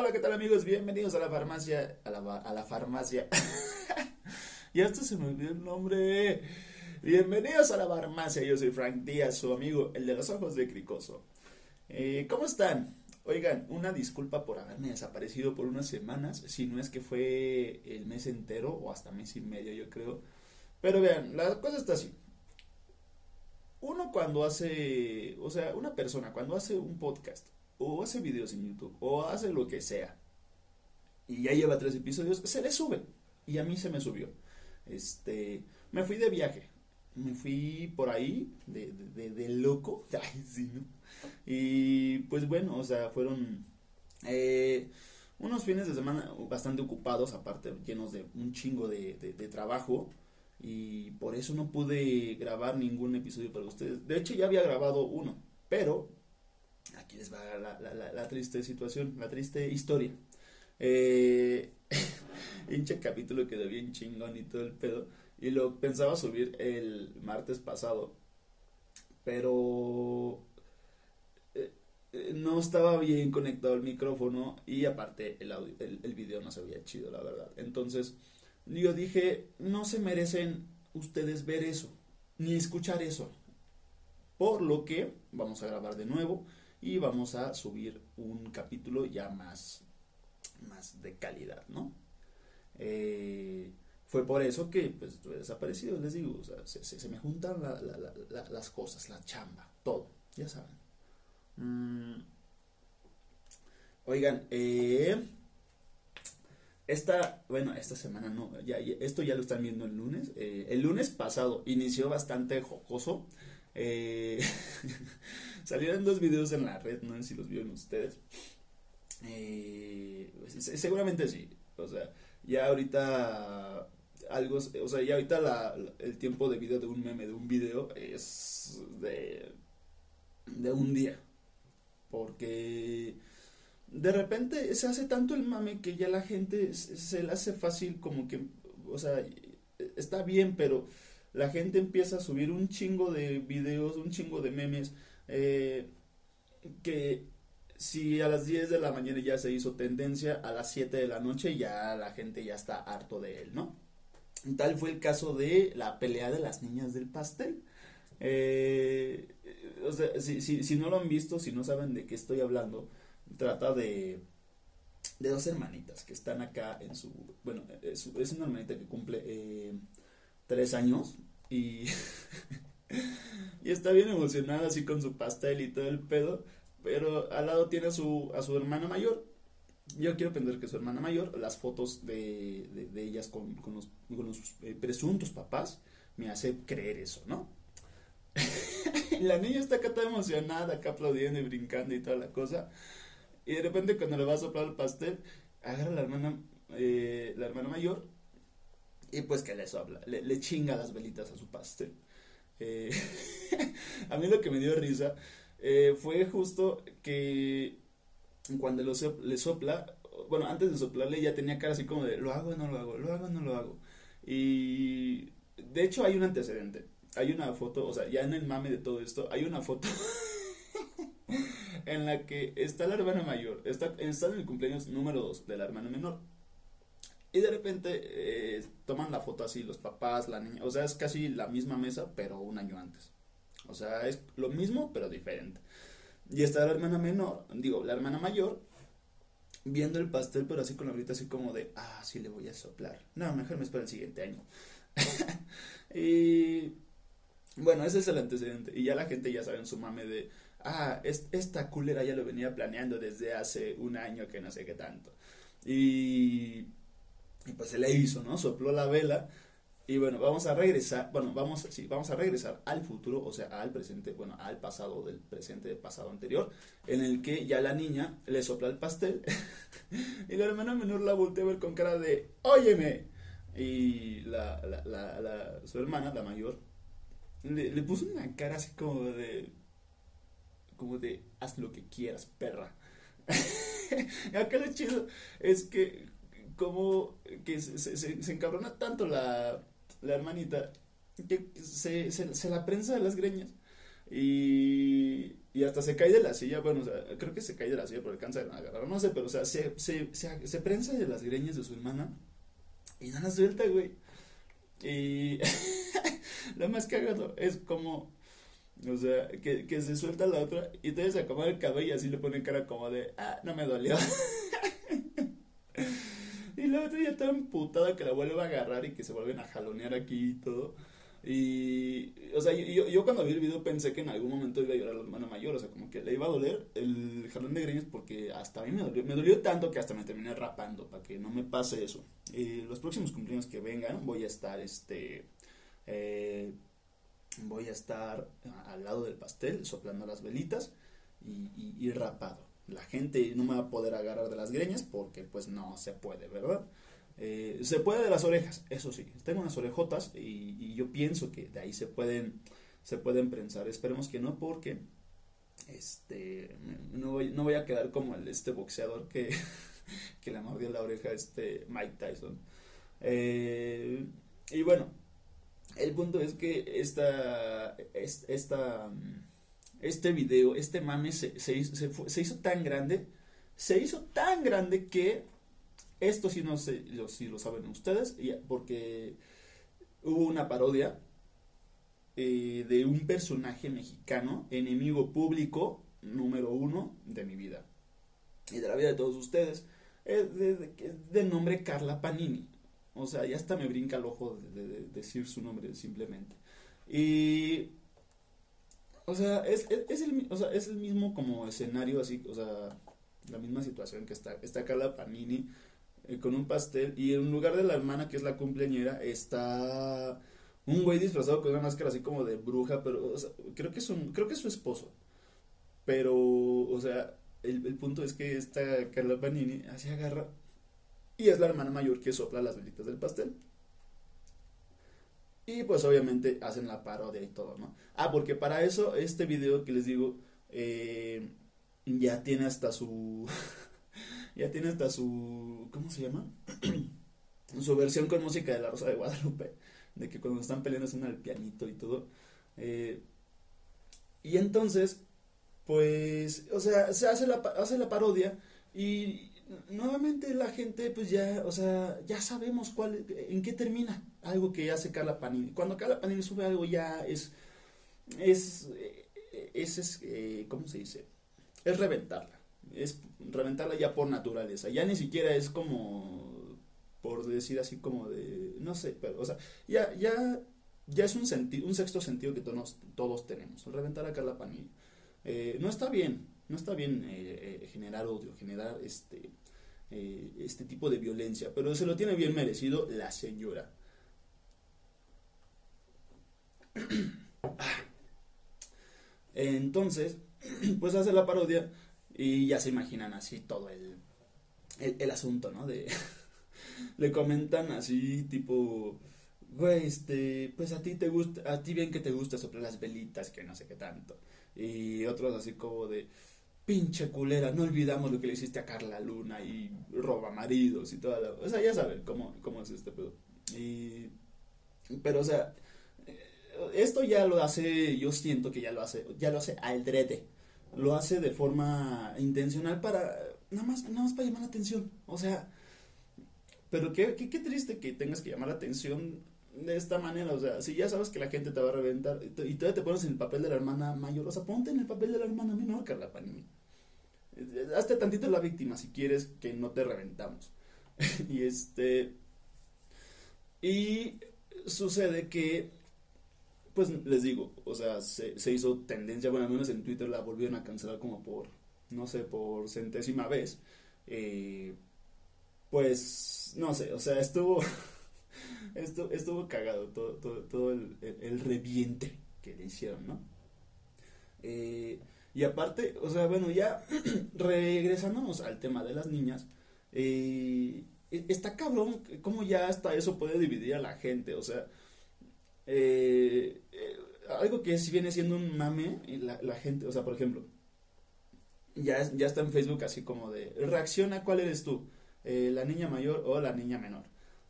Hola, ¿qué tal amigos? Bienvenidos a la farmacia. A la, farmacia. ya hasta se me olvidó el nombre. Bienvenidos a la farmacia. Yo soy Frank Díaz, su amigo, el de los ojos de Cricoso. Eh, ¿Cómo están? Oigan, una disculpa por haberme desaparecido por unas semanas, si no es que fue el mes entero o hasta mes y medio, yo creo. Pero vean, la cosa está así. Uno cuando hace, o sea, una persona cuando hace un podcast o hace videos en YouTube o hace lo que sea y ya lleva tres episodios, se le sube. Y a mí se me subió. Este, me fui de viaje. Me fui por ahí de, de, loco. Ay, sí, ¿no? Y pues bueno, o sea, fueron eh, unos fines de semana bastante ocupados, aparte llenos de un chingo de, trabajo. Y por eso no pude grabar ningún episodio para ustedes. De hecho, ya había grabado uno, pero aquí les va la, la, la, triste situación, la triste historia. Eh, hinche capítulo quedó bien chingón y todo el pedo. Y lo pensaba subir el martes pasado. Pero eh, no estaba bien conectado el micrófono y aparte el, audio, el, video no se veía chido, la verdad. Entonces yo dije, no se merecen ustedes ver eso, ni escuchar eso. Por lo que vamos a grabar de nuevo y vamos a subir un capítulo ya más, más de calidad, ¿no? Eh, fue por eso que pues desaparecido, les digo, se, me juntan las cosas, la chamba, todo, ya saben. Mm. Oigan, eh, esta, bueno, esta semana no, ya, esto ya lo están viendo el lunes. Eh, el lunes pasado inició bastante jocoso. Eh, salieron dos videos en la red, no sé si los vieron ustedes. Eh, seguramente sí. O sea, ya ahorita algo, o sea, ya ahorita la, el tiempo de vida de un meme, de un video, es de, de un día. Porque de repente se hace tanto el mame que ya la gente se, le hace fácil como que, o sea, está bien, pero la gente empieza a subir un chingo de videos, un chingo de memes, eh, que si a las 10 de la mañana ya se hizo tendencia, a las 7 de la noche ya la gente ya está harto de él, ¿no? Tal fue el caso de la pelea de las niñas del pastel. Eh, o sea, si, si, si, no lo han visto, si no saben de qué estoy hablando, trata de, de dos hermanitas que están acá en su, bueno, es, una hermanita que cumple eh, tres años y, y está bien emocionada así con su pastel y todo el pedo, pero al lado tiene a su, a su hermana mayor. Yo quiero pensar que su hermana mayor, las fotos de, de, ellas con, con, los, con los eh, presuntos papás, me hace creer eso, ¿no? la niña está acá toda emocionada, acá aplaudiendo y brincando y toda la cosa. Y de repente cuando le va a soplar el pastel, agarra a la hermana, eh, la hermana mayor y pues que le sopla, le, chinga las velitas a su pastel. Eh, a mí lo que me dio risa eh, fue justo que cuando lo le sopla, bueno, antes de soplarle ya tenía cara así como de, lo hago no lo hago, lo hago no lo hago. Y de hecho hay un antecedente hay una foto, o sea, ya en el mame de todo esto, hay una foto en la que está la hermana mayor, está, está en el cumpleaños número 2 de la hermana menor. Y de repente eh, toman la foto así los papás, la niña, o sea, es casi la misma mesa, pero un año antes. O sea, es lo mismo, pero diferente. Y está la hermana menor, digo, la hermana mayor, viendo el pastel, pero así con la brita así como de, ah, sí le voy a soplar. No, mejor me espero el siguiente año. y bueno, ese es el antecedente. Y ya la gente ya sabe en su mame de, ah, esta culera ya lo venía planeando desde hace un año que no sé qué tanto. Y, y pues se le hizo, ¿no? Sopló la vela. Y bueno, vamos a regresar, bueno, vamos, sí, vamos a regresar al futuro, o sea, al presente, bueno, al pasado del presente pasado anterior, en el que ya la niña le sopla el pastel y la hermana menor la voltea a ver con cara de, óyeme. Y la, la, la, su hermana, la mayor, le, puso una cara así como de. Como de. Haz lo que quieras, perra. Acá lo chido es que. Como que se, se, se encabrona tanto la, la hermanita que se, se, se, la prensa de las greñas. Y, y hasta se cae de la silla, bueno, o sea, creo que se cae de la silla por cáncer de agarrar, no sé, pero o sea, se, se, prensa de las greñas de su hermana y nada suelta, güey. Y lo más cagado es como, o sea, que, que se suelta la otra y entonces se acomoda el cabello y así le pone cara como de, ah, no me dolió. la otra ya está emputada que la vuelve a agarrar y que se vuelven a jalonear aquí y todo. Y, o sea, yo, yo cuando vi el video pensé que en algún momento iba a llorar la hermana mayor, o sea, como que le iba a doler el jalón de greñas porque hasta a mí me dolió, me dolió tanto que hasta me terminé rapando para que no me pase eso. Los próximos cumpleaños que vengan voy a estar, este, eh, voy a estar al lado del pastel soplando las velitas y rapado. La gente no me va a poder agarrar de las greñas porque pues no se puede, ¿verdad? Eh, se puede de las orejas, eso sí. Tengo unas orejotas y, yo pienso que de ahí se pueden, se pueden prensar. Esperemos que no porque este no voy, no voy a quedar como el este boxeador que, que le mordió la oreja a este Mike Tyson. Eh, y bueno, el punto es que esta, esta, este video, este mame se, se, hizo, se, se hizo tan grande, se hizo tan grande que esto sí no sé si lo saben ustedes, porque hubo una parodia eh, de un personaje mexicano, enemigo público número uno de mi vida y de la vida de todos ustedes, eh, de, de, nombre Carla Panini. O sea, ya hasta me brinca el ojo de, de decir su nombre simplemente. Y o sea, es, es, el, o sea, es el mismo como escenario, así, o sea, la misma situación que está, está Carla Panini eh, con un pastel y en lugar de la hermana que es la cumpleañera está un güey disfrazado con una máscara así como de bruja, pero o sea, creo que es un, creo que es su esposo. Pero, o sea, el, el punto es que esta Carla Panini así agarra y es la hermana mayor que sopla las velitas del pastel. Y pues obviamente hacen la parodia y todo, ¿no? Ah, porque para eso este video que les digo eh, ya tiene hasta su ya tiene hasta su, ¿cómo se llama? su versión con música de La Rosa de Guadalupe, de que cuando están peleando hacen el pianito y todo. Eh, y entonces, pues, o sea, se hace la, hace la parodia y nuevamente la gente, pues ya, o sea, ya sabemos cuál, en qué termina algo que hace Carla Panini. Cuando Carla Panini sube algo ya es, es, es, es eh, ¿cómo se dice? Es reventarla es reventarla ya por naturaleza. Ya ni siquiera es como, por decir así como de, no sé, pero, o sea, ya, ya, ya es un, sentido, un sexto sentido que todos, todos tenemos. Reventar a Carla Panini. Eh, no está bien, no está bien eh, eh, generar odio, generar este, eh, este tipo de violencia, pero se lo tiene bien merecido la señora. Entonces, pues hace la parodia y ya se imaginan así todo el, el, el asunto, ¿no? De, le comentan así tipo, güey, este, pues a ti te gusta, a ti bien que te gusta soplar las velitas, que no sé qué tanto. Y otros así como de, pinche culera, no olvidamos lo que le hiciste a Carla Luna y roba maridos y toda la... O sea, ya saben cómo, cómo es este pedo. Y... Pero, o sea, esto ya lo hace, yo siento que ya lo hace, ya lo hace al drede lo hace de forma intencional para nada más, nada más para llamar la atención. O sea, pero qué, qué, qué triste que tengas que llamar la atención de esta manera. O sea, si ya sabes que la gente te va a reventar y, todavía te pones en el papel de la hermana mayor, o sea, ponte en el papel de la hermana menor, Carla Panini. Hazte tantito la víctima si quieres que no te reventamos. y este. Y sucede que pues les digo, o sea, se, se, hizo tendencia, bueno, al menos en Twitter la volvieron a cancelar como por, no sé, por centésima vez. Eh, pues, no sé, o sea, estuvo, estuvo, estuvo cagado todo, todo, todo el, reviente que le hicieron, ¿no? Eh, y aparte, o sea, bueno, ya regresándonos al tema de las niñas, eh, está cabrón cómo ya hasta eso puede dividir a la gente, o sea, eh, eh, algo que si viene siendo un mame, la, la, gente, o sea, por ejemplo, ya, ya está en Facebook así como de, reacciona, ¿cuál eres tú? ¿La niña mayor o la niña menor?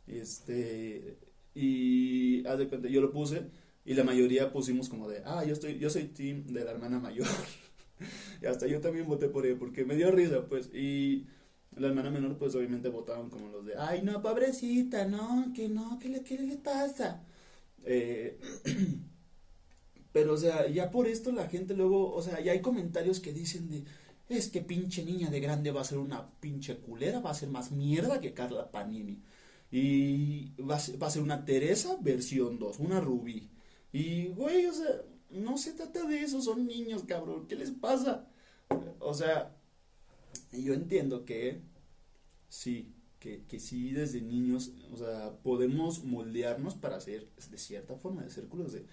Este, y haz de cuenta, yo lo puse Y la mayoría pusimos como de, ah, yo, estoy, yo soy team de la hermana mayor. y hasta yo también voté por ella porque me dio risa, pues. Y la hermana menor, pues obviamente votaban como los de, ay, no, pobrecita, no, que no, ¿qué le, qué le pasa? Eh, pero, o sea, ya por esto la gente luego, o sea, ya hay comentarios que dicen de, es que pinche niña de grande va a ser una pinche culera, va a ser más mierda que Carla Panini. Y va a ser, va a ser una Teresa versión 2, una Rubí. Y, güey, o sea, no se trata de eso, son niños, cabrón, ¿qué les pasa? O sea, yo entiendo que sí, que, que sí desde niños, o sea, podemos moldearnos para ser de cierta forma, de círculos de...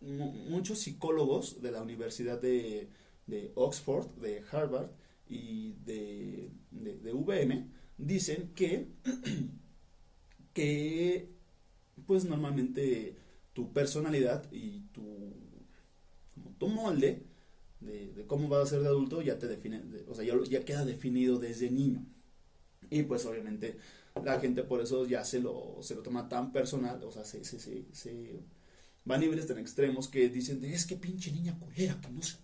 Muchos psicólogos de la Universidad de, de Oxford, de Harvard y de, de, de VM dicen que, que pues normalmente tu personalidad y tu, tu molde de, cómo vas a ser de adulto ya te define, o sea, ya, queda definido desde niño. Y pues obviamente la gente por eso ya se lo, se lo toma tan personal, o sea, se, se, se, se va a niveles tan extremos que dicen, es que pinche niña culera, que no sé,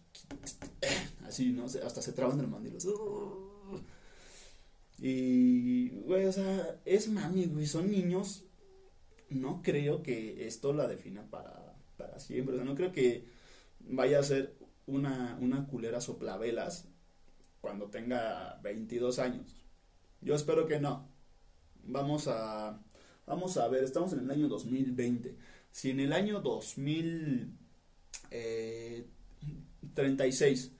así, ¿no? Hasta se traban del mandilo. Y, güey, o sea, es mami, güey, son niños. No creo que esto la defina para, para siempre. O sea, no creo que vaya a ser una, una culera soplavelas cuando tenga 22 años. Yo espero que no. Vamos a, vamos a ver, estamos en el año 2020. Si en el año 2036, eh,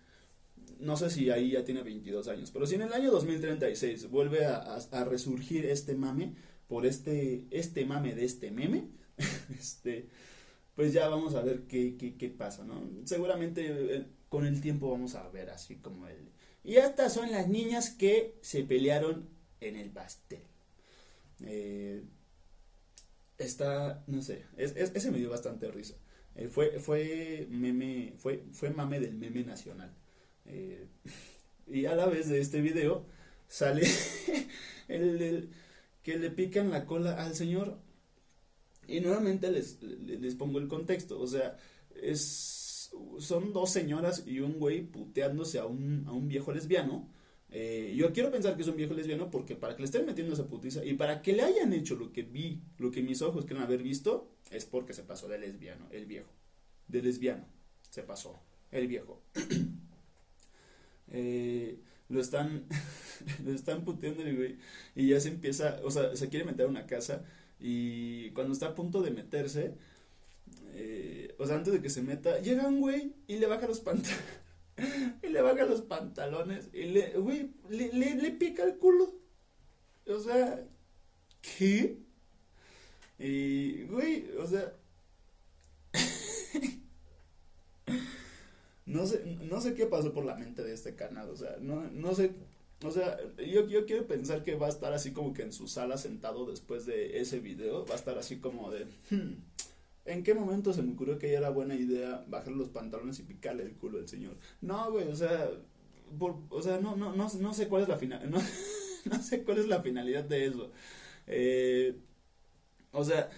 no sé si ahí ya tiene 22 años, pero si en el año 2036 vuelve a, resurgir este mame, por este, este mame de este meme, este, pues ya vamos a ver qué, qué, qué pasa, ¿no? Seguramente eh, con el tiempo vamos a ver así como el... Y estas son las niñas que se pelearon en el pastel. Eh, está, no sé, es, ese me dio bastante risa. Eh, fue, fue meme, fue, fue mame del meme nacional. y a la vez de este video sale el, que le pican la cola al señor y nuevamente les, les pongo el contexto, o sea, es, son dos señoras y un güey puteándose a un, a un viejo lesbiano. Eh, yo quiero pensar que es un viejo lesbiano porque para que le estén metiendo esa putiza y para que le hayan hecho lo que vi, lo que mis ojos quieren haber visto, es porque se pasó de lesbiano, el viejo. De lesbiano, se pasó, el viejo. eh, lo están, lo están puteando güey y ya se empieza, o sea, se quiere meter a una casa y cuando está a punto de meterse, eh, o sea, antes de que se meta, llega un güey y le baja los pantalones. y le baja los pantalones y le, güey, le, le, pica el culo. O sea, ¿qué? Y, güey, o sea... no sé, no sé qué pasó por la mente de este canal, o sea, no, no sé o sea, yo, yo quiero pensar que va a estar así como que en su sala sentado después de ese video. Va a estar así como de... Hmm, ¿En qué momento se me ocurrió que era buena idea bajar los pantalones y picarle el culo al señor? No, güey, o sea... o sea, no, no, no, no sé cuál es la final... No, no sé cuál es la finalidad de eso. Eh, o sea,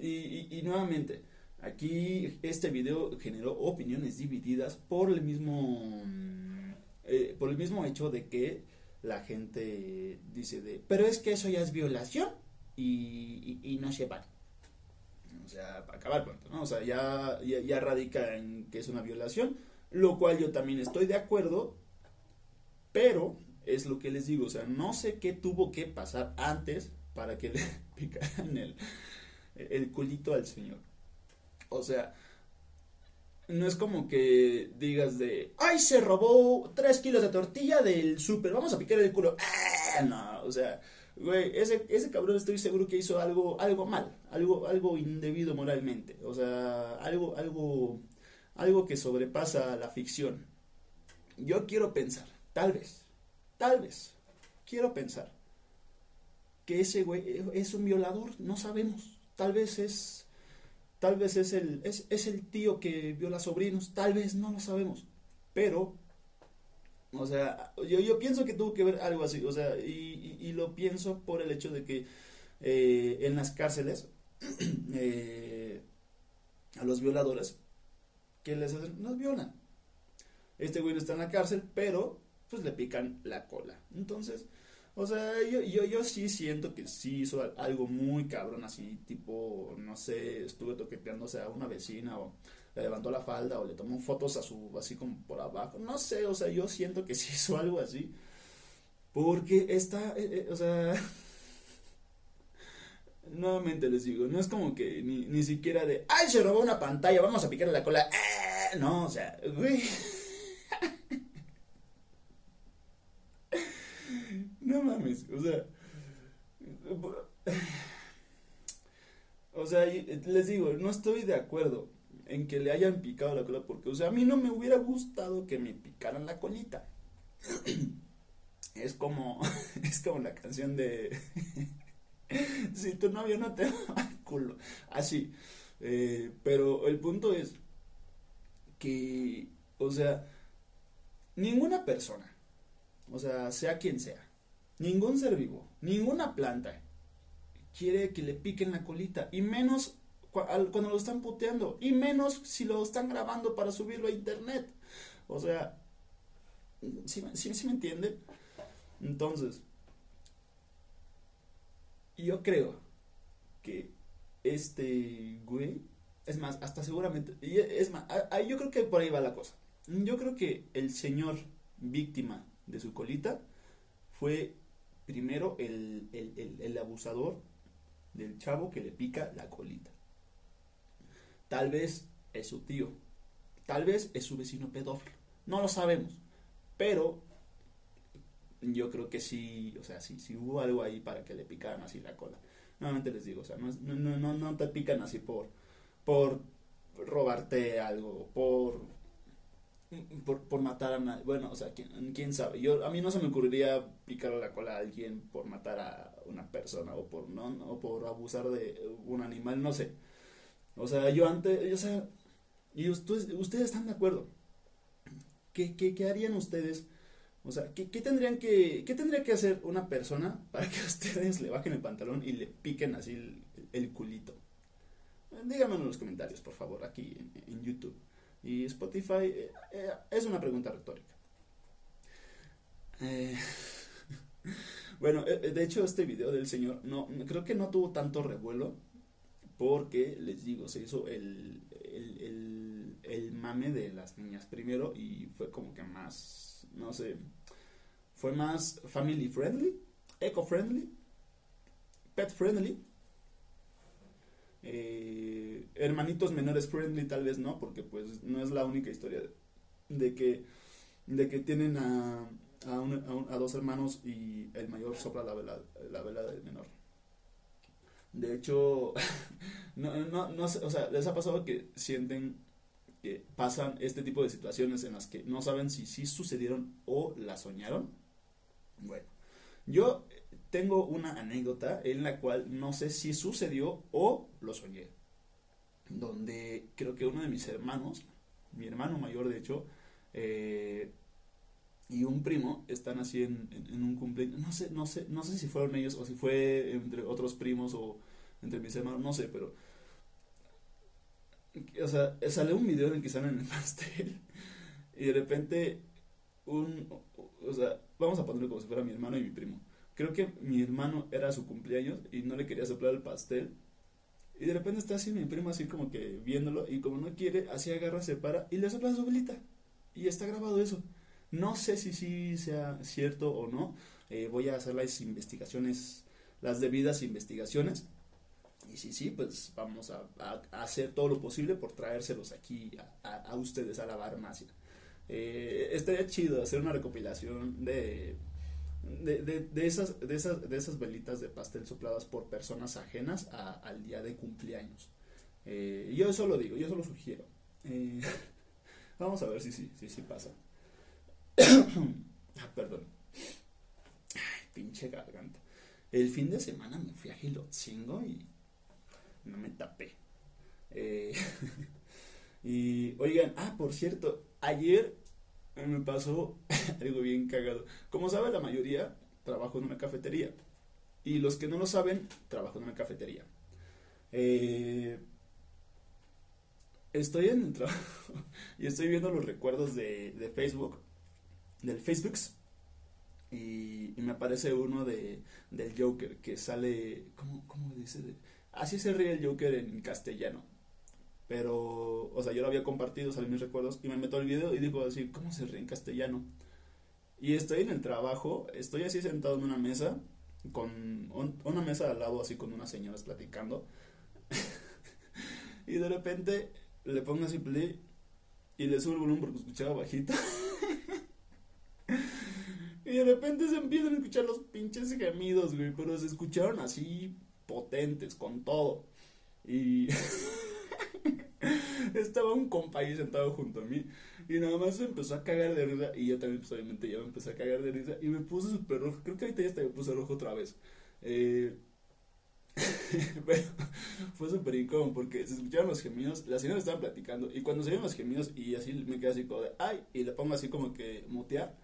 y, y, nuevamente, aquí este video generó opiniones divididas por el mismo... Eh, por el mismo hecho de que la gente dice de, pero es que eso ya es violación y, no se vale. O sea, para acabar pronto, ¿no? O sea, ya, ya, radica en que es una violación, lo cual yo también estoy de acuerdo, pero es lo que les digo, o sea, no sé qué tuvo que pasar antes para que le picaran el, el culito al señor. O sea, no es como que digas de, ay, se robó tres kilos de tortilla del súper, vamos a picar el culo. Ah, no, o sea, güey, ese, ese cabrón estoy seguro que hizo algo, algo mal, algo, algo indebido moralmente, o sea, algo, algo, algo que sobrepasa la ficción. Yo quiero pensar, tal vez, tal vez, quiero pensar que ese güey es un violador, no sabemos, tal vez es Tal vez es el, es, es el tío que viola sobrinos, tal vez no lo sabemos. Pero, o sea, yo, yo pienso que tuvo que ver algo así, o sea, y, y, lo pienso por el hecho de que eh, en las cárceles, eh, a los violadores que les hacen, nos violan. Este güey no está en la cárcel, pero pues le pican la cola. Entonces, o sea, yo, yo, yo sí siento que sí hizo algo muy cabrón, así, tipo, no sé, estuve toqueteándose a una vecina o le levantó la falda o le tomó fotos a su, así como por abajo, no sé, o sea, yo siento que sí hizo algo así. Porque está, eh, eh, o sea, nuevamente les digo, no es como que ni, ni siquiera de, ay, se robó una pantalla, vamos a picarle la cola. ¡Eh! No, o sea, güey. No mames, o sea. O sea, les digo, no estoy de acuerdo en que le hayan picado la cola porque, o sea, a mí no me hubiera gustado que me picaran la colita. Es como, es como la canción de si tu novio no te va al culo, así. Eh, pero el punto es que, o sea, ninguna persona, o sea, sea quien sea, Ningún ser vivo, ninguna planta quiere que le piquen la colita, y menos cuando lo están puteando, y menos si lo están grabando para subirlo a internet. O sea, ¿sí, sí, me entienden? Entonces, yo creo que este güey, es más, hasta seguramente, es más, yo creo que por ahí va la cosa. Yo creo que el señor víctima de su colita fue primero el, abusador del chavo que le pica la colita. Tal vez es su tío, tal vez es su vecino pedófilo, no lo sabemos, pero yo creo que sí, o sea, sí, sí hubo algo ahí para que le picaran así la cola. Nuevamente les digo, o sea, no, no, no, no te pican así por, por robarte algo, por por, por matar a nadie. Bueno, o sea, ¿quién, quién sabe. Yo, a mí no se me ocurriría picar la cola a alguien por matar a una persona o por, no, o por abusar de un animal, no sé. O sea, yo antes, o sea, y ustedes, ustedes están de acuerdo. ¿Qué, qué, qué harían ustedes? O sea, ¿qué, ¿qué, tendrían que, ¿qué tendría que hacer una persona para que ustedes le bajen el pantalón y le piquen así el, culito? Díganmelo en los comentarios, por favor, aquí en YouTube. Y Spotify eh, eh, es una pregunta retórica. Eh, bueno, de hecho este video del señor no creo que no tuvo tanto revuelo porque les digo, se hizo el, el, el, mame de las niñas primero y fue como que más, no sé, fue más family friendly, eco friendly, pet friendly eh, hermanitos menores friendly tal vez no, porque pues no es la única historia de, que, de que tienen a, a, dos hermanos y el mayor sopla la vela, la vela del menor. De hecho, no, no, no, o sea, les ha pasado que sienten que pasan este tipo de situaciones en las que no saben si sí sucedieron o la soñaron. Bueno, yo tengo una anécdota en la cual no sé si sucedió o lo soñé. Donde creo que uno de mis hermanos, mi hermano mayor de hecho, eh, y un primo están así en, un cumpleaños. No sé, no sé, no sé si fueron ellos o si fue entre otros primos o entre mis hermanos, no sé, pero. O sea, sale un video en el que salen en el pastel. Y de repente, un. O sea, vamos a ponerlo como si fuera mi hermano y mi primo Creo que mi hermano era su cumpleaños y no le quería soplar el pastel. Y de repente está así mi primo así como que viéndolo y como no quiere, así agarra, se para y le sopla su velita. Y está grabado eso. No sé si sí sea cierto o no. Eh, voy a hacer las investigaciones, las debidas investigaciones. Y si sí, pues vamos a, hacer todo lo posible por traérselos aquí a, ustedes a la farmacia. Eh, estaría chido hacer una recopilación de de, de, de, esas, de, esas, de esas velitas de pastel sopladas por personas ajenas al día de cumpleaños. Eh, yo eso lo digo, yo eso lo sugiero. Eh, vamos a ver si sí si, pasa. ah, perdón. Ay, pinche garganta. El fin de semana me fui a Gilotzingo y no me tapé. Eh, y oigan, ah, por cierto, ayer me pasó algo bien cagado. Como sabe la mayoría, trabajo en una cafetería. Y los que no lo saben, trabajo en una cafetería. Eh, estoy en el trabajo y estoy viendo los recuerdos de, Facebook, del Facebook, y, y, me aparece uno de, del Joker que sale, ¿cómo, cómo dice? Así se ríe el Joker en castellano. Pero, o sea, yo lo había compartido, salen mis recuerdos, y me meto al video y digo así, ¿cómo se ríe en castellano? Y estoy en el trabajo, estoy así sentado en una mesa, con una mesa al lado así con unas señoras platicando. y de repente le pongo así play y le subo el volumen porque escuchaba bajito. y de repente se empiezan a escuchar los pinches gemidos, güey, pero se escucharon así potentes, con todo. Y estaba un compa ahí sentado junto a mí y nada más se empezó a cagar de risa y yo también pues obviamente ya me empecé a cagar de risa y me puse súper rojo, creo que ahorita ya hasta me puse rojo otra vez. Eh, pero fue súper incómodo porque se escucharon los gemidos, las señoras estaban platicando y cuando se oyeron los gemidos y así me quedé así como de ay y le pongo así como que mutear,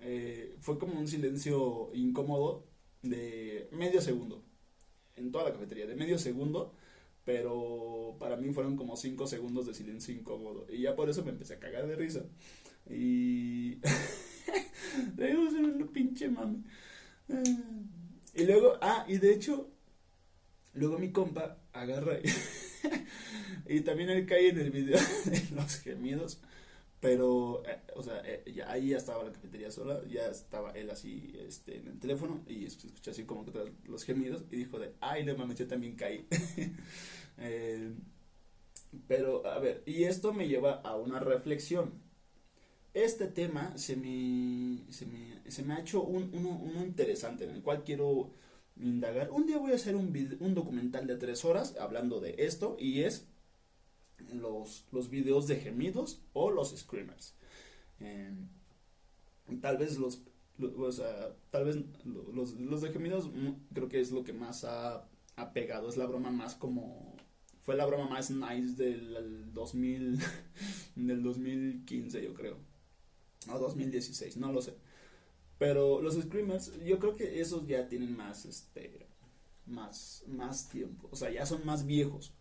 eh, fue como un silencio incómodo de medio segundo en toda la cafetería, de medio segundo pero para mí fueron como 5 segundos de silencio incómodo. Y ya por eso me empecé a cagar de risa. Y. Pinche mami. Y luego, ah, y de hecho, luego mi compa agarra y, y también él cae en el video de los gemidos. Pero, eh, o sea, eh, ya, ahí ya estaba la cafetería sola, ya estaba él así este, en el teléfono y escuché así como que los gemidos y dijo de, ay, no mames, yo también caí. Eh, pero, a ver, y esto me lleva a una reflexión. Este tema se me, se me, se me ha hecho un, uno, uno, interesante en el cual quiero indagar. Un día voy a hacer un, un documental de tres horas hablando de esto y es los, los videos de gemidos o los screamers. Eh, tal vez los, tal vez los, los de gemidos mm, creo que es lo que más ha, ha pegado, es la broma más como fue la broma más nice del 2000, del 2015, yo creo. O 2016, no lo sé. Pero los screamers, yo creo que esos ya tienen más, este, más, más tiempo. O sea, ya son más viejos.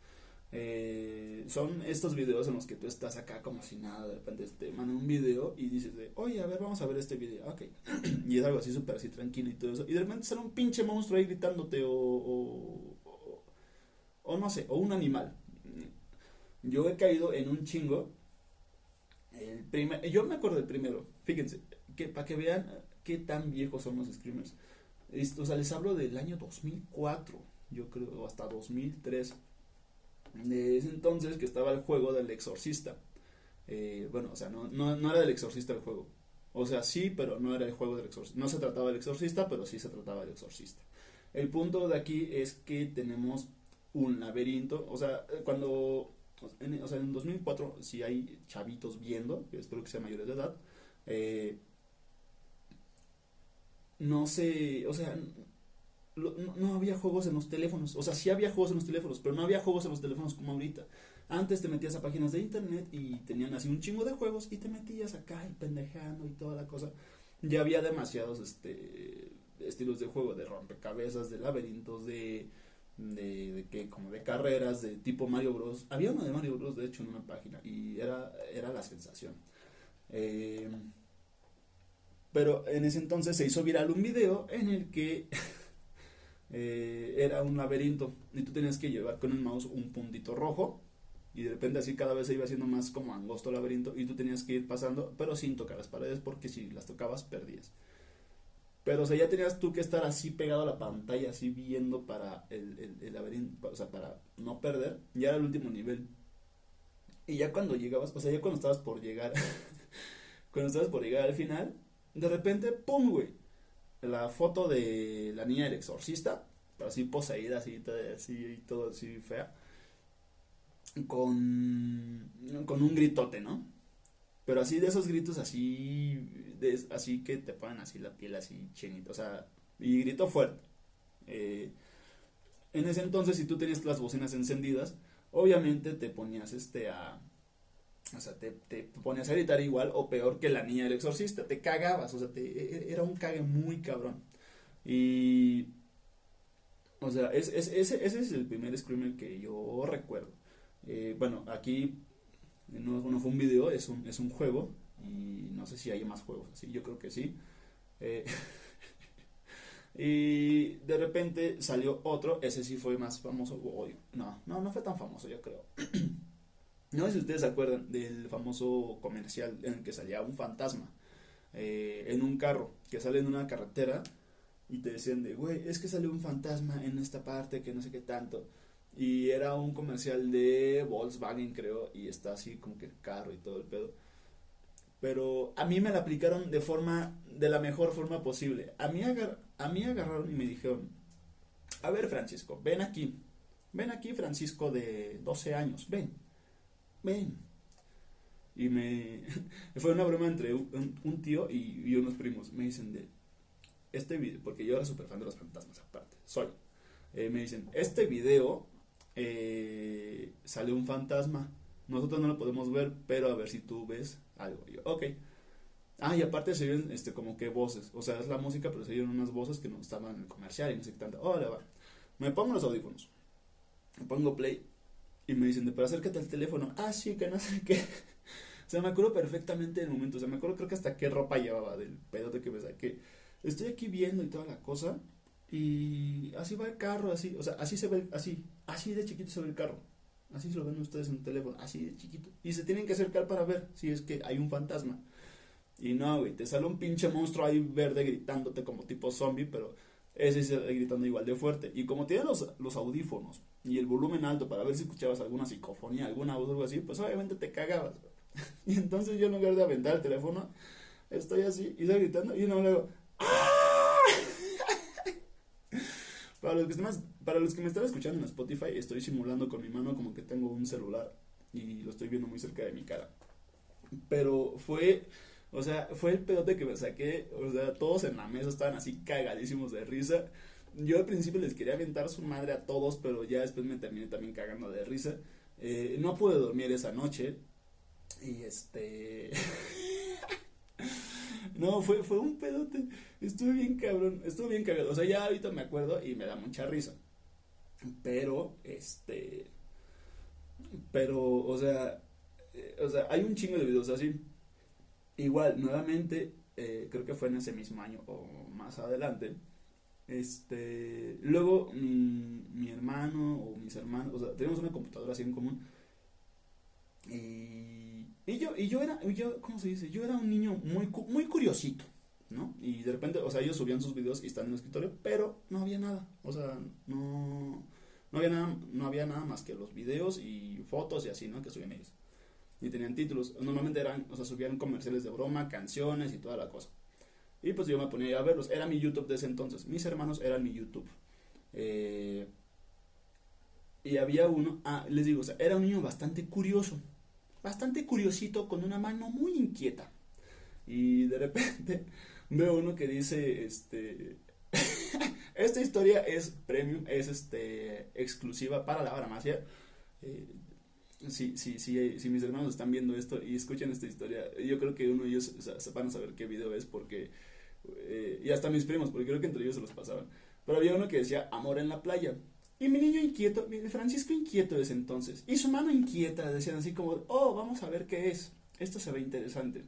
Eh, son estos videos en los que tú estás acá como si nada, de repente te mandan un video y dices de, oye, a ver, vamos a ver este video, ok, y es algo así súper así tranquilo y todo eso, y de repente sale un pinche monstruo ahí gritándote o, o no sé, o un animal. Yo he caído en un chingo. El primer, yo me acuerdo del primero, fíjense, que para que vean qué tan viejos son los screamers. o sea, les hablo del año 2004, yo creo, o hasta 2003. De ese entonces que estaba el juego del exorcista. Eh, bueno, o sea, no, no, no era del exorcista el juego. O sea, sí, pero no era el juego del exorcista. No se trataba del exorcista, pero sí se trataba del exorcista. El punto de aquí es que tenemos un laberinto. O sea, cuando. O sea, en 2004, si hay chavitos viendo, espero que sean mayores de edad, eh, no sé, o sea, no, había juegos en los teléfonos. O sea, sí había juegos en los teléfonos, pero no había juegos en los teléfonos como ahorita. Antes te metías a páginas de internet y tenían así un chingo de juegos y te metías acá y pendejando y toda la cosa. Ya había demasiados este estilos de juego, de rompecabezas, de laberintos, de de, que como de carreras de tipo Mario Bros. Había uno de Mario Bros. de hecho en una página y era, era la sensación. Eh, pero en ese entonces se hizo viral un video en el que eh, era un laberinto y tú tenías que llevar con el mouse un puntito rojo y de repente así cada vez se iba haciendo más como angosto el laberinto y tú tenías que ir pasando pero sin tocar las paredes porque si las tocabas perdías. Pero, o sea, ya tenías tú que estar así pegado a la pantalla, así viendo para el, el, laberinto, o sea, para no perder. Ya era el último nivel. Y ya cuando llegabas, o sea, ya cuando estabas por llegar, cuando estabas por llegar al final, de repente, ¡pum, güey! La foto de la niña del exorcista, así poseída, así, así, todo así fea, con, con un gritote, ¿no? Pero así de esos gritos así, así que te ponen así la piel así chinita, o sea, y grito fuerte. Eh, en ese entonces, si tú tenías las bocinas encendidas, obviamente te ponías este a... O sea, te, te ponías a gritar igual o peor que la niña del exorcista. Te cagabas, o sea, te, e, e, era un cague muy cabrón. Y... O sea, es, ese, ese es el primer screamer que yo recuerdo. Eh, bueno, aquí No, no fue un video, es un, es un juego. Y no sé si hay más juegos así, yo creo que sí. Eh, y de repente salió otro, ese sí fue más famoso. no, no, no fue tan famoso, yo creo. no sé si ustedes se acuerdan del famoso comercial en el que salía un fantasma eh, en un carro, que sale en una carretera y te decían de, güey, es que salió un fantasma en esta parte que no sé qué tanto. Y era un comercial de Volkswagen, creo, y está así como que el carro y todo el pedo. Pero a mí me la aplicaron de forma, de la mejor forma posible. A mí, a mí agarraron y me dijeron, a ver Francisco, ven aquí. Ven aquí Francisco de 12 años, ven, ven. Y me... fue una broma entre un, tío y, unos primos. Me dicen de... Este video, porque yo era súper fan de los fantasmas aparte, soy. Eh, me dicen, este video eh, sale un fantasma. Nosotros no lo podemos ver, pero a ver si tú ves algo. yo, ok. Ah, y aparte se oyen este, como que voces. O sea, es la música, pero se oyen unas voces que no estaban en el comercial y no sé qué tanto. Hola, va. Me pongo los audífonos. Me pongo play. Y me dicen, pero acércate al teléfono. Ah, sí, que no sé qué. o sea, me acuerdo perfectamente del momento. O sea, me acuerdo creo que hasta qué ropa llevaba del pedote que me saqué. Estoy aquí viendo y toda la cosa. Y así va el carro, así. O sea, así se ve, así. Así de chiquito se ve el carro. Así se lo ven ustedes en el teléfono, así de chiquito. Y se tienen que acercar para ver si es que hay un fantasma. Y no, güey, te sale un pinche monstruo ahí verde gritándote como tipo zombie, pero ese se gritando igual de fuerte. Y como tiene los, los audífonos y el volumen alto para ver si escuchabas alguna psicofonía, alguna voz o algo así, pues obviamente te cagabas. y entonces yo en lugar de aventar el teléfono, estoy así y estoy gritando y no le digo, Para los, que para los que me están escuchando en Spotify, estoy simulando con mi mano como que tengo un celular y lo estoy viendo muy cerca de mi cara. Pero fue, o sea, fue el pedote que me saqué, o sea, todos en la mesa estaban así cagadísimos de risa. Yo al principio les quería aventar su madre a todos, pero ya después me terminé también cagando de risa. Eh, no pude dormir esa noche y este... No, fue, fue un pedote. Estuve bien cabrón. Estuve bien cagado. O sea, ya ahorita me acuerdo y me da mucha risa. Pero, este. Pero, o sea. Eh, o sea, hay un chingo de videos así. Igual, nuevamente, eh, creo que fue en ese mismo año o más adelante. Este. Luego, mi, mi hermano o mis hermanos. O sea, tenemos una computadora así en común. Y y yo, y yo era, yo, ¿cómo se dice? Yo era un niño muy, muy curiosito, ¿no? Y de repente, o sea, ellos subían sus videos y están en el escritorio, pero no había nada. O sea, no, no había nada, no había nada más que los videos y fotos y así, ¿no? Que subían ellos. Y tenían títulos. Normalmente eran, o sea, subían comerciales de broma, canciones y toda la cosa. Y pues yo me ponía a verlos. Era mi YouTube de ese entonces. Mis hermanos eran mi YouTube. Eh, y había uno, ah, les digo, o sea, era un niño bastante curioso bastante curiosito, con una mano muy inquieta. Y de repente veo uno que dice, este, esta historia es premium, es este, exclusiva para la farmacia. Eh, si, si, si, si mis hermanos están viendo esto y escuchan esta historia, yo creo que uno de ellos van a saber qué video es porque, eh, y hasta mis primos, porque creo que entre ellos se los pasaban. Pero había uno que decía Amor en la playa. Y mi niño inquieto, mi Francisco inquieto desde entonces, y su mano inquieta, decían así como, oh, vamos a ver qué es, esto se ve interesante.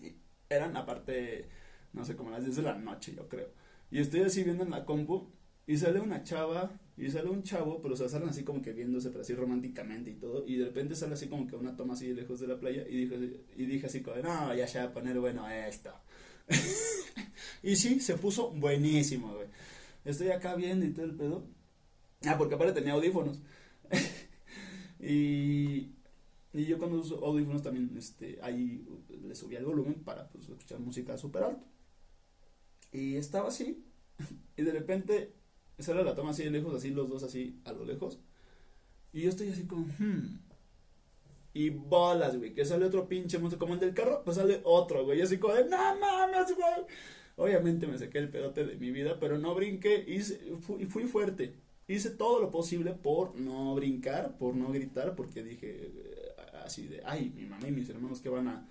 Y eran aparte, no sé, como las 10 de la noche, yo creo. Y estoy así viendo en la compu, y sale una chava, y sale un chavo, pero o salen así como que viéndose, pero así románticamente y todo, y de repente sale así como que una toma así lejos de la playa, y dije, y dije así como, no, ya se va a poner bueno esto. y sí, se puso buenísimo, güey. Estoy acá viendo y todo el pedo. Ah, porque aparte tenía audífonos. y, y yo cuando uso audífonos también este, ahí le subía el volumen para pues, escuchar música súper alto. Y estaba así. Y de repente sale la toma así de lejos, así los dos así a lo lejos. Y yo estoy así como, hmm. Y bolas, güey, que sale otro pinche monstruo como el del carro, pues sale otro, güey. Y así como de, no mames, güey. Obviamente me saqué el pedote de mi vida, pero no brinqué y fui fuerte. Hice todo lo posible por no brincar, por no gritar, porque dije eh, así de, ay, mi mamá y mis hermanos que van a,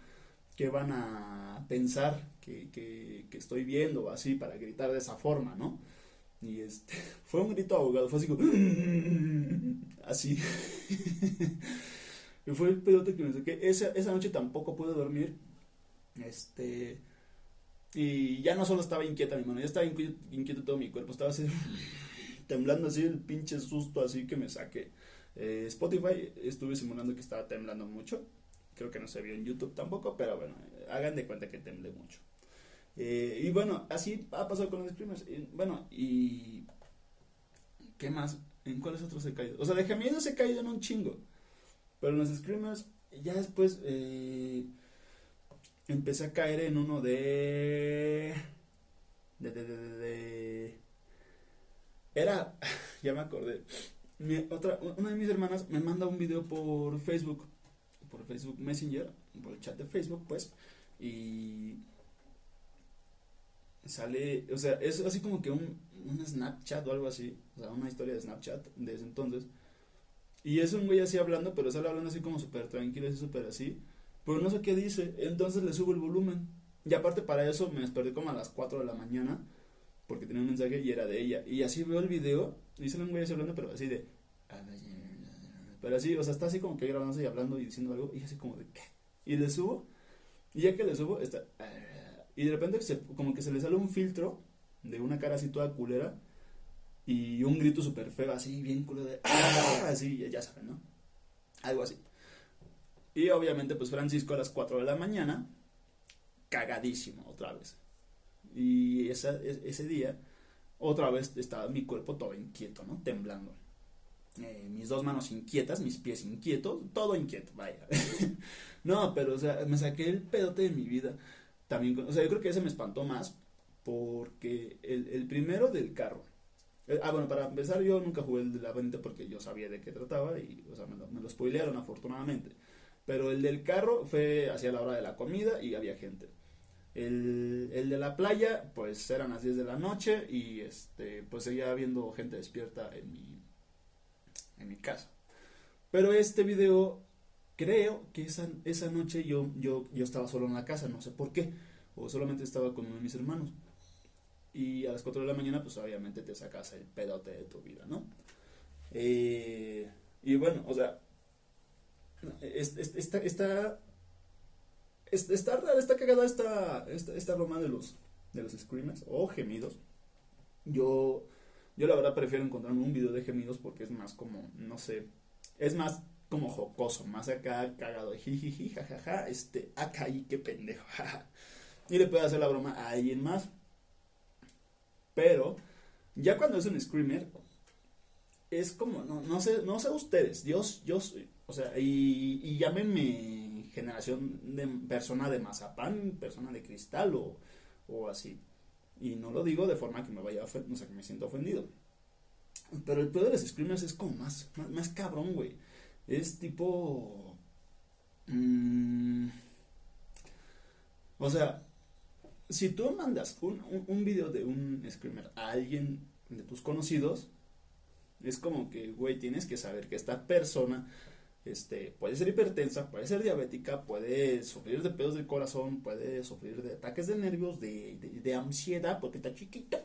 que van a pensar que, que, que estoy viendo así para gritar de esa forma, ¿no? Y este, fue un grito ahogado, fue así como, así. Y fue el pedote que me saqué. Esa, esa noche tampoco pude dormir. Este. Y ya no solo estaba inquieta mi mano, ya estaba inquieto, todo mi cuerpo. Estaba así, temblando así, el pinche susto así que me saqué. Eh, Spotify estuve simulando que estaba temblando mucho. Creo que no se vio en YouTube tampoco, pero bueno, hagan de cuenta que temblé mucho. Eh, y bueno, así ha pasado con los screamers. bueno, y. ¿Qué más? ¿En cuáles otros he caído? O sea, de gemidos he caído en un chingo. Pero en los screamers, ya después. Eh, empecé a caer en uno de. De. De. De. era. ya me acordé. Otra, una de mis hermanas me manda un video por Facebook. Por Facebook Messenger. Por el chat de Facebook, pues. Y sale, o sea, es así como que un, un Snapchat o algo así, o sea, una historia de Snapchat de ese entonces. Y es un güey así hablando, pero sale hablando así como súper tranquilo, así súper así. Pero no sé qué dice, entonces le subo el volumen. Y aparte para eso me desperté como a las 4 de la mañana, porque tenía un mensaje y era de ella. Y así veo el video, y sale un güey así hablando, pero así de... Pero así, o sea, está así como que grabándose y hablando y diciendo algo, y así como de... ¿qué? Y le subo, y ya que le subo, está... Y de repente se, como que se le sale un filtro de una cara así toda culera y un grito súper feo, así bien culero de ¡Ah! Así, ya saben, ¿no? Algo así. Y obviamente, pues Francisco a las 4 de la mañana, cagadísimo otra vez. Y esa, ese día, otra vez estaba mi cuerpo todo inquieto, ¿no? Temblando. Eh, mis dos manos inquietas, mis pies inquietos, todo inquieto, vaya. no, pero o sea, me saqué el pedote de mi vida también, o sea, yo creo que ese me espantó más porque el, el primero del carro. Eh, ah, bueno, para empezar, yo nunca jugué el de la venta porque yo sabía de qué trataba y, o sea, me lo, me spoilearon afortunadamente. Pero el del carro fue hacia la hora de la comida y había gente. El, el, de la playa, pues eran las 10 de la noche y este, pues seguía habiendo gente despierta en mi, en mi casa. Pero este video Creo que esa, esa noche yo, yo, yo estaba solo en la casa, no sé por qué, o solamente estaba con uno de mis hermanos. Y a las 4 de la mañana, pues obviamente te sacas el pedote de tu vida, ¿no? Eh, y bueno, o sea, está, está, está, está rara, está cagada esta, esta, esta de los, de los screamers o gemidos. Yo, yo la verdad prefiero encontrarme un video de gemidos porque es más como, no sé, es más como jocoso, más acá cagado, jijiji, jajaja, este, acá y qué pendejo, y le puede hacer la broma a alguien más. Pero, ya cuando es un screamer, es como, no, no sé, no sé ustedes, yo, yo o sea, y, llámenme generación de persona de mazapán, persona de cristal o, o así. Y no lo digo de forma que me vaya o sea, que me siento ofendido. Pero el peor de los screamers es como más, más, más cabrón, güey. Es tipo... Mmm, o sea, si tú mandas un, un, video de un screamer a alguien de tus conocidos, es como que, güey, tienes que saber que esta persona este, puede ser hipertensa, puede ser diabética, puede sufrir de pedos del corazón, puede sufrir de ataques de nervios, de, de, ansiedad, porque está chiquita.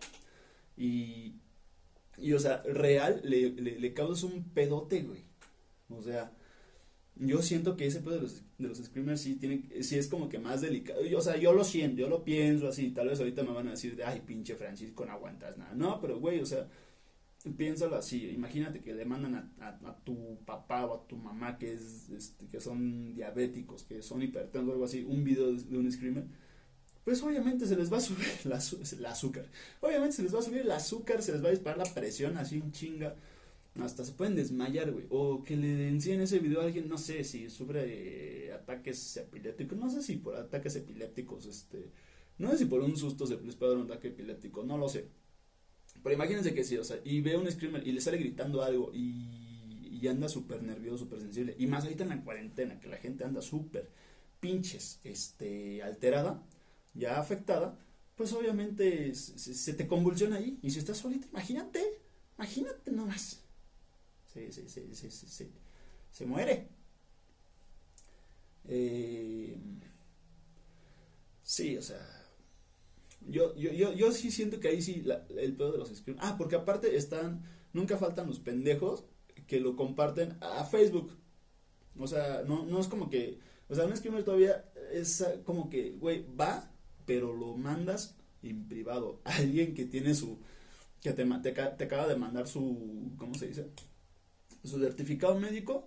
Y, y, o sea, real, le, le, le causas un pedote, güey. O sea, yo siento que ese pedo de los, de los screamers sí tiene, sí es como que más delicado. o sea, yo lo siento, yo lo pienso así. Tal vez ahorita me van a decir, ay, pinche Francisco, no aguantas nada. No, pero güey, o sea, piénsalo así. Imagínate que le mandan a, tu papá o a tu mamá que es, este, que son diabéticos, que son hipertensos o algo así, un video de, un screamer. Pues obviamente se les va a subir la, el azúcar. Obviamente se les va a subir el azúcar, se les va a disparar la presión así un chinga hasta se pueden desmayar, güey. O que le enseñen ese video a alguien, no sé si sufre ataques epilépticos, no sé si por ataques epilépticos, este, no sé si por un susto se les puede dar un ataque epiléptico, no lo sé. Pero imagínense que sí, o sea, y ve un screamer y le sale gritando algo y, y anda súper nervioso, súper sensible. Y más ahorita en la cuarentena, que la gente anda súper pinches, este, alterada, ya afectada, pues obviamente se, se te convulsiona ahí. Y si estás solita, imagínate, imagínate nomás se, se, se, se, muere. Eh, sí, o sea, yo, yo, yo, yo sí siento que ahí sí el pedo de los screens. Ah, porque aparte están, nunca faltan los pendejos que lo comparten a Facebook. O sea, no, no es como que, o sea, un screamer todavía es como que, güey, va, pero lo mandas en privado. Alguien que tiene su, que te, te, te acaba de mandar su, ¿cómo se dice? Su certificado médico,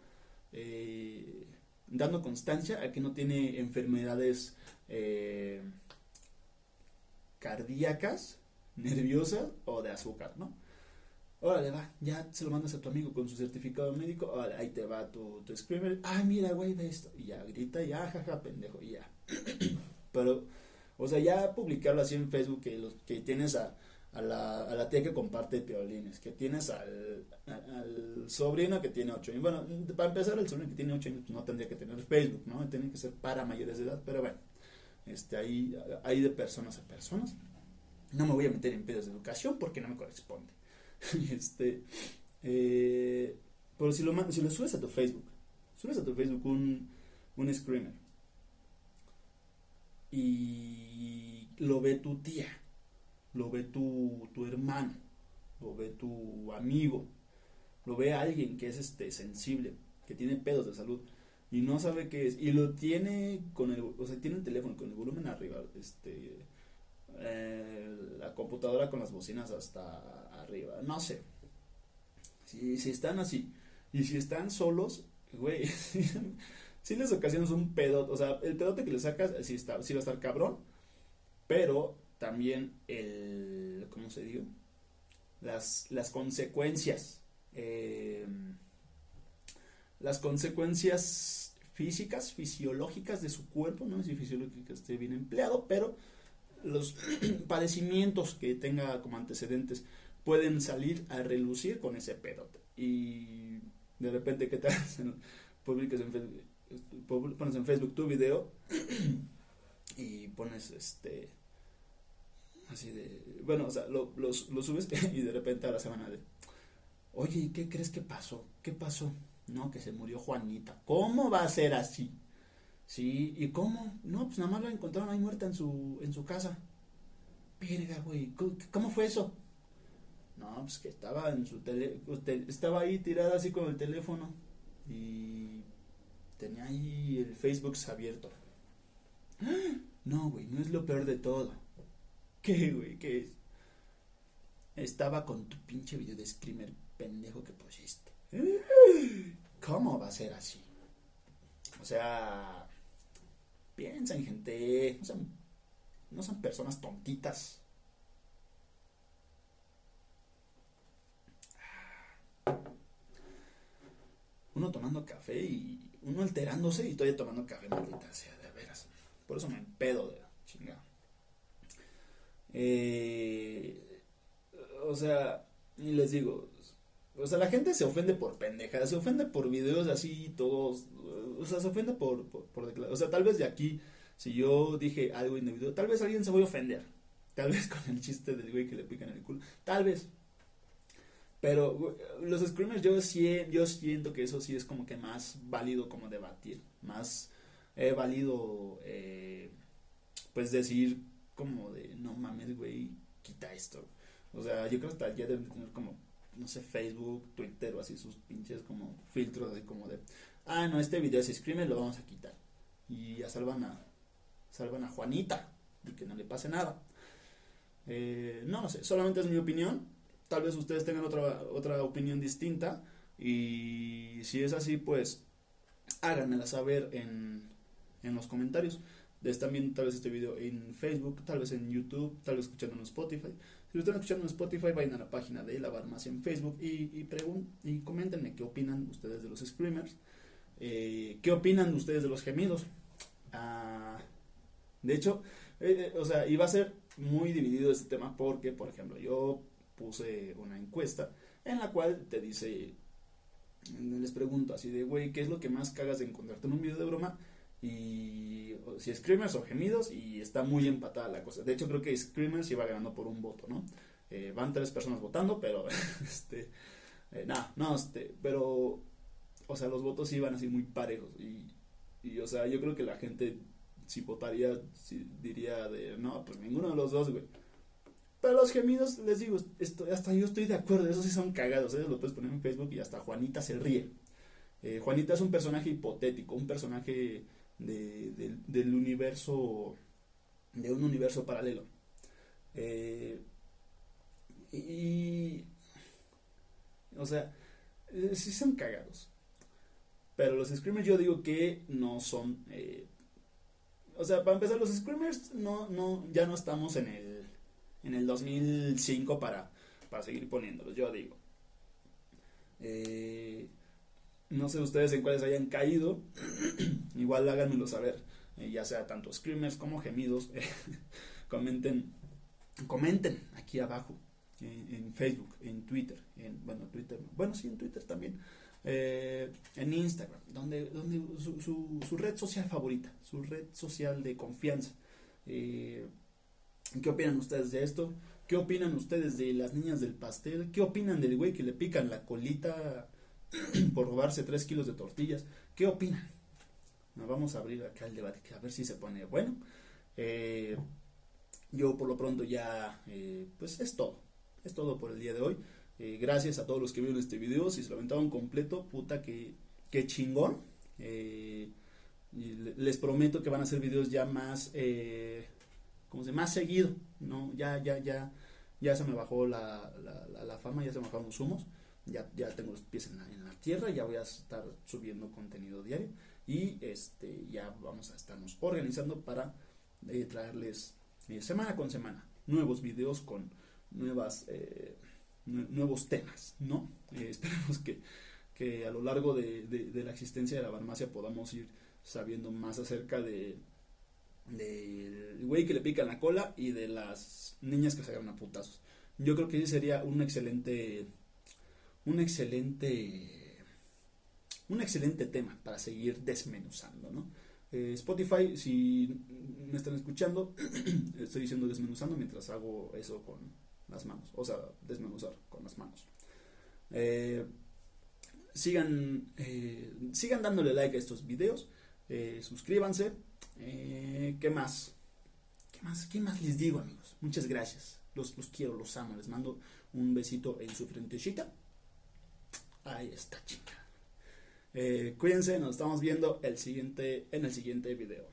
eh, dando constancia a que no tiene enfermedades eh, cardíacas, nerviosas o de azúcar, ¿no? Órale, va, ya se lo mandas a tu amigo con su certificado médico, ahí te va tu, tu screamer, ah, mira, güey, ve esto, y ya grita, ya, jaja, pendejo, y ya. Pero, o sea, ya publicarlo así en Facebook, que, los, que tienes a, a, la, a la tía que comparte piolines, que tienes al, al sobrino que tiene 8 años. Bueno, para empezar, el sobrino que tiene 8 años no tendría que tener Facebook, ¿no? Tiene que ser para mayores de edad, pero bueno, este, ahí hay de personas a personas. No me voy a meter en pedos de educación porque no me corresponde. este, eh, pero si lo, si lo subes a tu Facebook, subes a tu Facebook un, un screamer y lo ve tu tía, lo ve tu, tu hermano, lo ve tu amigo, lo ve alguien que es este sensible, que tiene pedos de salud y no sabe qué es y lo tiene con el, o sea, tiene el teléfono con el volumen arriba, este eh, la computadora con las bocinas hasta arriba, no sé. Si, si están así y si están solos, güey, si les ocasionas un pedote, o sea, el pedote que le sacas sí, está, sí va a estar cabrón, pero también el, ¿cómo se dice? Las, las consecuencias, eh, las consecuencias físicas, fisiológicas de su cuerpo, no sé si fisiológica esté bien empleado, pero los padecimientos que tenga como antecedentes pueden salir a relucir con ese pedote. Y de repente, ¿qué tal? Publicas Facebook, pones en Facebook tu video y pones este así de bueno o sea lo, subes y de repente a la semana de oye ¿qué crees que pasó? ¿qué pasó? no que se murió Juanita ¿cómo va a ser así? Sí, ¿y cómo? No, pues nada más la encontraron ahí muerta en su, en su casa. Verga, güey, ¿cómo fue eso? No, pues que estaba en su tele, estaba ahí tirada así con el teléfono y tenía ahí el Facebook abierto. No, güey, no es lo peor de todo. ¿Qué, güey? ¿Qué es? Estaba con tu pinche video de screamer pendejo que pusiste. ¿Cómo va a ser así? O sea, Piensen, gente. No son, no son personas tontitas. Uno tomando café y uno alterándose y todavía tomando café, maldita sea, de veras. Por eso me pedo de chingada. Eh, o sea, y les digo, o sea, la gente se ofende por pendejadas, se ofende por videos así, todos, o sea, se ofende por, por, O sea, tal vez de aquí, si yo dije algo indebido, tal vez alguien se voy a ofender. Tal vez con el chiste del güey que le pican el culo. Tal vez. Pero los screamers yo, sí, yo siento que eso sí es como que más válido como debatir. Más válido, eh, pues decir como de, mames, güey, quita esto. O sea, yo creo que hasta ya deben tener como no sé, Facebook, Twitter o así, sus pinches como filtros así como de, ah, no, este video se escribe, lo vamos a quitar. Y ya salvan a, salvan a Juanita, y que no le pase nada. Eh, no, no sé, solamente es mi opinión. Tal vez ustedes tengan otra, otra opinión distinta. Y si es así, pues háganmela saber en, en los comentarios. Están viendo tal vez este video en Facebook, tal vez en YouTube, tal vez escuchando en Spotify. Si lo están escuchando en Spotify, vayan a la página de Lavar Más en Facebook y, y, y coméntenme qué opinan ustedes de los screamers. Eh, ¿Qué opinan ustedes de los gemidos? Ah, de hecho, eh, eh, o sea, iba a ser muy dividido este tema porque, por ejemplo, yo puse una encuesta en la cual te dice, les pregunto así de, güey, ¿qué es lo que más cagas de encontrarte en un video de broma? Y si Screamers o Gemidos y está muy empatada la cosa. De hecho creo que Screamers iba ganando por un voto, ¿no? Eh, van tres personas votando, pero este eh, nada, no, este, pero o sea, los votos iban así muy parejos y, y o sea, yo creo que la gente si votaría si diría de no, pues ninguno de los dos, güey. Pero los gemidos, les digo, esto, hasta yo estoy de acuerdo, esos sí son cagados, ¿eh? lo puedes poner en Facebook y hasta Juanita se ríe. Eh, Juanita es un personaje hipotético, un personaje de, del universo, de un universo paralelo. Eh, y, o sea, eh, sí son cagados. Pero los screamers yo digo que no son... o sea, para empezar, los screamers no, no, ya no estamos en el, en el 2005 para, para seguir poniéndolos, yo digo. Eh, no sé ustedes en cuáles hayan caído. Igual háganmelo saber. Eh, ya sea tanto screamers como gemidos. comenten. Comenten aquí abajo. en Facebook, en Twitter. En, bueno, Twitter. Bueno, sí, en Twitter también. Eh, en Instagram. Donde, donde su, su, red social favorita. Su red social de confianza. Eh, ¿Qué opinan ustedes de esto? ¿Qué opinan ustedes de las niñas del pastel? ¿Qué opinan del güey que le pican la colita por robarse 3 kilos de tortillas? ¿Qué opinan? vamos a abrir acá el debate, a ver si se pone bueno. Eh, yo por lo pronto ya, eh, pues es todo. Es todo por el día de hoy. Eh, gracias a todos los que vieron este video. Si se lo aventaron completo, puta que, que chingón. les prometo que van a ser videos ya más como se más seguido, ¿no? Ya, ya, ya, ya se me bajó la, la, fama, ya se me bajaron los humos, ya, ya tengo los pies en la, en la tierra, ya voy a estar subiendo contenido diario y este ya vamos a estarnos organizando para eh, traerles eh, semana con semana nuevos videos con nuevas eh, nuevos temas, ¿no? esperemos que, que, a lo largo de, de la existencia de la farmacia podamos ir sabiendo más acerca de del güey que le pica la cola y de las niñas que se agarran a putazos. Yo creo que ese sería un excelente, un excelente, un excelente tema para seguir desmenuzando. Eh, Spotify, si me están escuchando, estoy diciendo desmenuzando mientras hago eso con las manos, o sea, desmenuzar con las manos. Eh, sigan, eh, sigan dándole like a estos videos, suscríbanse ¿Qué más? ¿Qué más? ¿Qué más les digo, amigos? Muchas gracias. Los, los quiero, los amo. Les mando un besito en su frentecita. Ahí está, chica. Eh, cuídense, nos estamos viendo el siguiente, en el siguiente video.